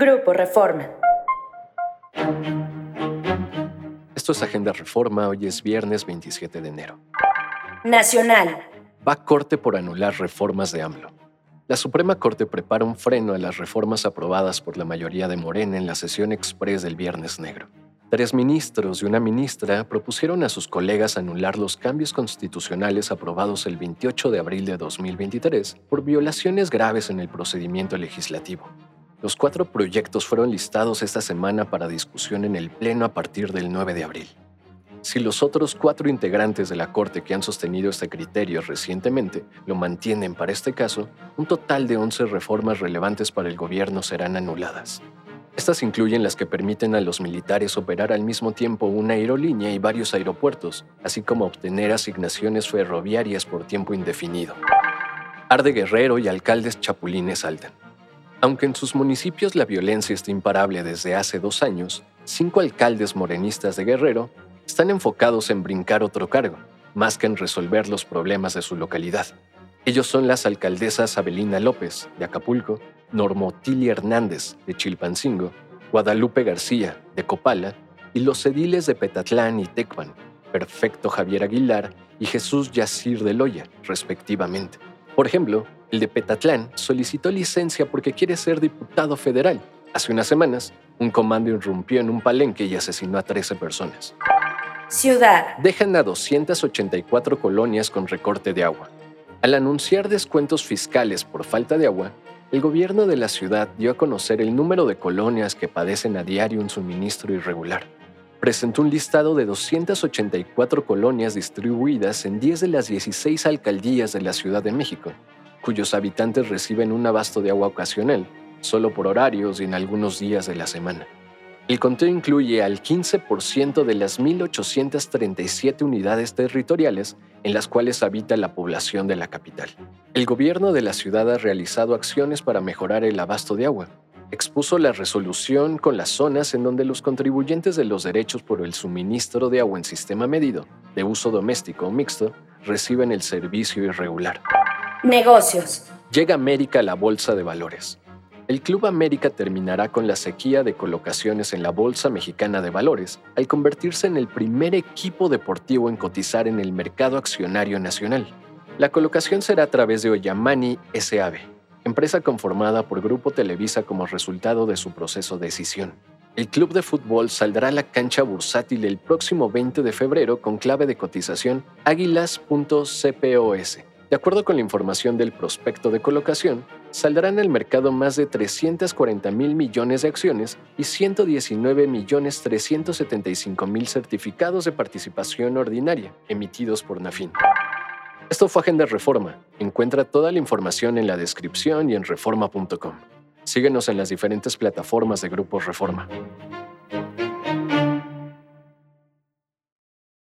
Grupo Reforma. Esto es Agenda Reforma, hoy es viernes 27 de enero. Nacional. Va a corte por anular reformas de AMLO. La Suprema Corte prepara un freno a las reformas aprobadas por la mayoría de Morena en la sesión express del Viernes Negro. Tres ministros y una ministra propusieron a sus colegas anular los cambios constitucionales aprobados el 28 de abril de 2023 por violaciones graves en el procedimiento legislativo. Los cuatro proyectos fueron listados esta semana para discusión en el Pleno a partir del 9 de abril. Si los otros cuatro integrantes de la Corte que han sostenido este criterio recientemente lo mantienen para este caso, un total de 11 reformas relevantes para el gobierno serán anuladas. Estas incluyen las que permiten a los militares operar al mismo tiempo una aerolínea y varios aeropuertos, así como obtener asignaciones ferroviarias por tiempo indefinido. Arde Guerrero y alcaldes chapulines saltan. Aunque en sus municipios la violencia está imparable desde hace dos años, cinco alcaldes morenistas de Guerrero están enfocados en brincar otro cargo, más que en resolver los problemas de su localidad. Ellos son las alcaldesas Abelina López, de Acapulco, Normotilia Hernández, de Chilpancingo, Guadalupe García, de Copala, y los ediles de Petatlán y Tecpan, Perfecto Javier Aguilar y Jesús Yacir de Loya, respectivamente. Por ejemplo, el de Petatlán solicitó licencia porque quiere ser diputado federal. Hace unas semanas, un comando irrumpió en un palenque y asesinó a 13 personas. Ciudad. Dejan a 284 colonias con recorte de agua. Al anunciar descuentos fiscales por falta de agua, el gobierno de la ciudad dio a conocer el número de colonias que padecen a diario un suministro irregular. Presentó un listado de 284 colonias distribuidas en 10 de las 16 alcaldías de la Ciudad de México, cuyos habitantes reciben un abasto de agua ocasional, solo por horarios y en algunos días de la semana. El conteo incluye al 15% de las 1.837 unidades territoriales en las cuales habita la población de la capital. El gobierno de la ciudad ha realizado acciones para mejorar el abasto de agua. Expuso la resolución con las zonas en donde los contribuyentes de los derechos por el suministro de agua en sistema medido, de uso doméstico o mixto, reciben el servicio irregular. Negocios. Llega América a la Bolsa de Valores. El Club América terminará con la sequía de colocaciones en la Bolsa Mexicana de Valores al convertirse en el primer equipo deportivo en cotizar en el mercado accionario nacional. La colocación será a través de Oyamani SAB, empresa conformada por Grupo Televisa como resultado de su proceso de decisión. El club de fútbol saldrá a la cancha bursátil el próximo 20 de febrero con clave de cotización águilas.cpos. De acuerdo con la información del prospecto de colocación, saldrán al mercado más de 340 mil millones de acciones y 119 millones 375 mil certificados de participación ordinaria emitidos por Nafin. Esto fue Agenda Reforma. Encuentra toda la información en la descripción y en reforma.com. Síguenos en las diferentes plataformas de Grupos Reforma.